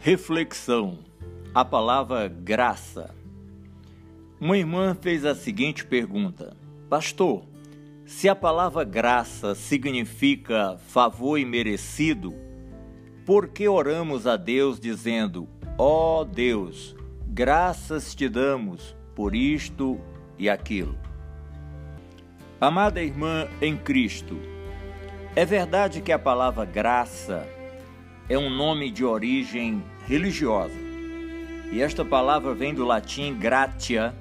Reflexão: A palavra graça. Uma irmã fez a seguinte pergunta: Pastor, se a palavra graça significa favor imerecido, por que oramos a Deus dizendo: Ó oh Deus, graças te damos por isto e aquilo? Amada irmã em Cristo, é verdade que a palavra graça é um nome de origem religiosa. E esta palavra vem do latim gratia,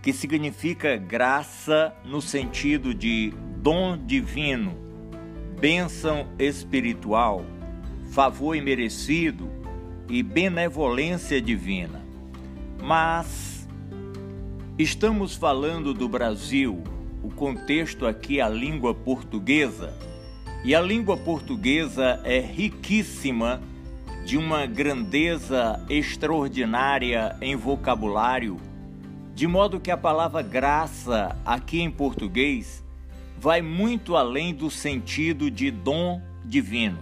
que significa graça no sentido de dom divino, bênção espiritual, favor imerecido e benevolência divina. Mas estamos falando do Brasil, o contexto aqui é a língua portuguesa e a língua portuguesa é riquíssima de uma grandeza extraordinária em vocabulário, de modo que a palavra graça aqui em português vai muito além do sentido de dom divino.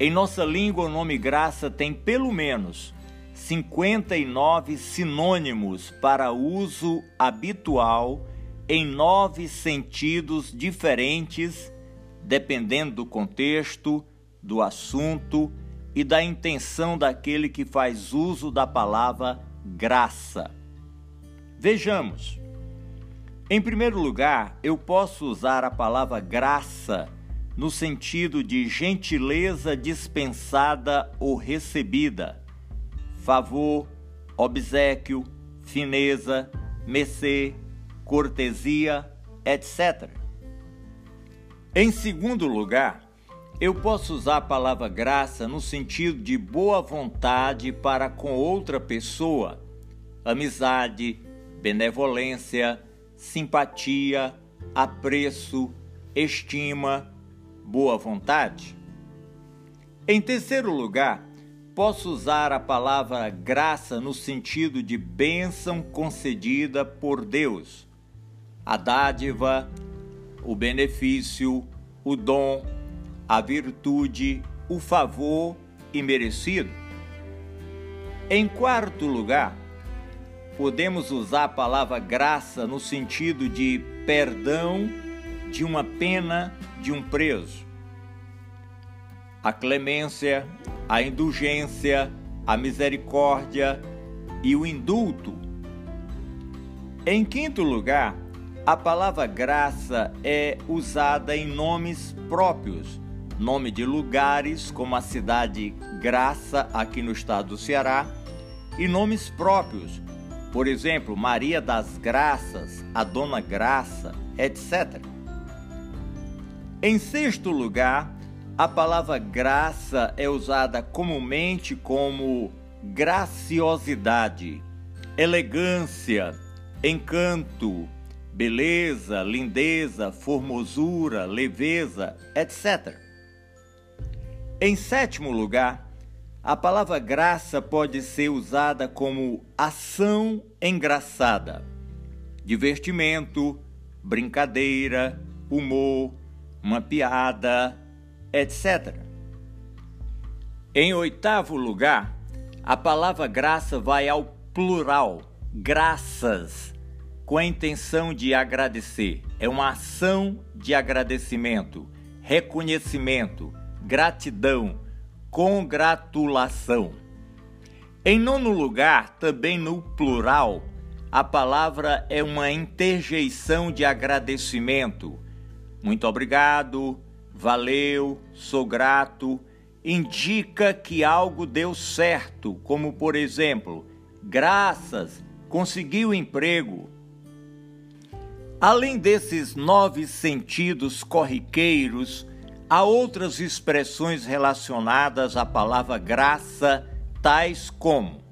Em nossa língua, o nome graça tem pelo menos 59 sinônimos para uso habitual em nove sentidos diferentes dependendo do contexto, do assunto e da intenção daquele que faz uso da palavra graça. Vejamos. Em primeiro lugar, eu posso usar a palavra graça no sentido de gentileza dispensada ou recebida, favor, obsequio, fineza, mercê, cortesia, etc. Em segundo lugar, eu posso usar a palavra graça no sentido de boa vontade para com outra pessoa, amizade, benevolência, simpatia, apreço, estima, boa vontade. Em terceiro lugar, posso usar a palavra graça no sentido de bênção concedida por Deus, a dádiva, o benefício, o dom, a virtude, o favor imerecido. Em quarto lugar, podemos usar a palavra graça no sentido de perdão de uma pena de um preso. A clemência, a indulgência, a misericórdia e o indulto. Em quinto lugar, a palavra graça é usada em nomes próprios, nome de lugares como a cidade Graça aqui no estado do Ceará e nomes próprios, por exemplo, Maria das Graças, a Dona Graça, etc. Em sexto lugar, a palavra graça é usada comumente como graciosidade, elegância, encanto, beleza, lindeza, formosura, leveza, etc. Em sétimo lugar, a palavra graça pode ser usada como ação engraçada, divertimento, brincadeira, humor, uma piada, etc. Em oitavo lugar, a palavra graça vai ao plural, graças com a intenção de agradecer. É uma ação de agradecimento, reconhecimento, gratidão, congratulação. Em nono lugar, também no plural, a palavra é uma interjeição de agradecimento. Muito obrigado, valeu, sou grato. Indica que algo deu certo, como por exemplo, graças, consegui o emprego, Além desses nove sentidos corriqueiros, há outras expressões relacionadas à palavra graça, tais como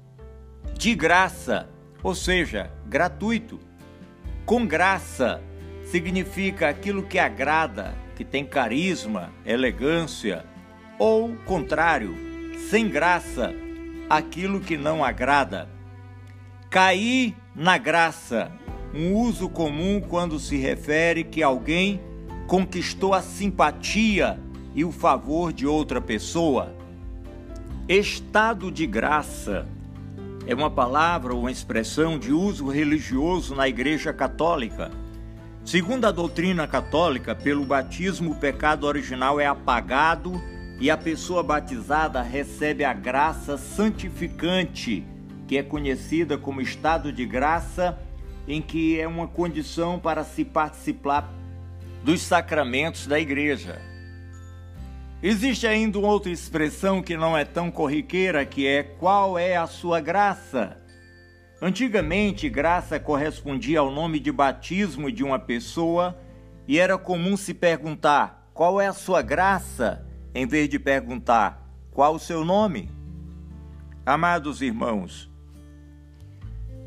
de graça, ou seja, gratuito. Com graça significa aquilo que agrada, que tem carisma, elegância, ou contrário, sem graça, aquilo que não agrada. Cair na graça um uso comum quando se refere que alguém conquistou a simpatia e o favor de outra pessoa. Estado de graça é uma palavra ou uma expressão de uso religioso na Igreja Católica. Segundo a doutrina católica, pelo batismo o pecado original é apagado e a pessoa batizada recebe a graça santificante, que é conhecida como estado de graça, em que é uma condição para se participar dos sacramentos da igreja. Existe ainda outra expressão que não é tão corriqueira, que é qual é a sua graça? Antigamente, graça correspondia ao nome de batismo de uma pessoa e era comum se perguntar qual é a sua graça, em vez de perguntar qual o seu nome. Amados irmãos,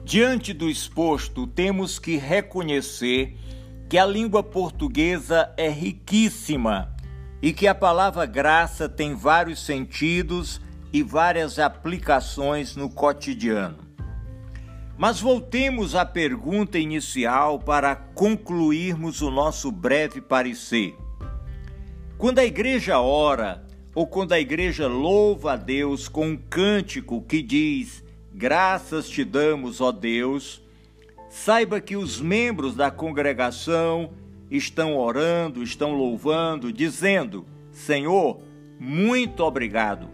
diante do exposto, temos que reconhecer que a língua portuguesa é riquíssima e que a palavra graça tem vários sentidos e várias aplicações no cotidiano. Mas voltemos à pergunta inicial para concluirmos o nosso breve parecer. Quando a igreja ora, ou quando a igreja louva a Deus com um cântico que diz: Graças te damos, ó Deus, saiba que os membros da congregação estão orando, estão louvando, dizendo: Senhor, muito obrigado.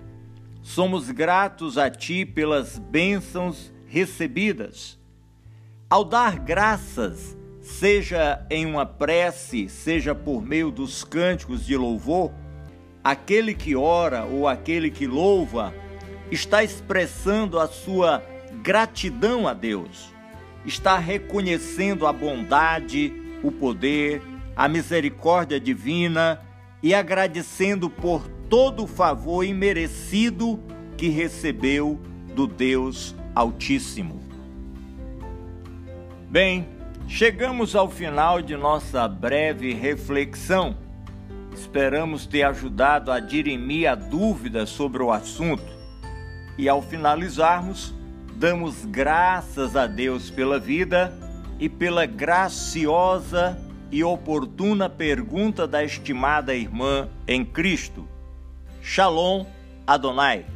Somos gratos a Ti pelas bênçãos recebidas. Ao dar graças, seja em uma prece, seja por meio dos cânticos de louvor, aquele que ora ou aquele que louva está expressando a sua gratidão a Deus, está reconhecendo a bondade, o poder, a misericórdia divina e agradecendo por todo o favor imerecido que recebeu do Deus Altíssimo. Bem, chegamos ao final de nossa breve reflexão. Esperamos ter ajudado a dirimir a dúvida sobre o assunto. E ao finalizarmos, damos graças a Deus pela vida e pela graciosa e oportuna pergunta da estimada irmã em Cristo. Shalom Adonai.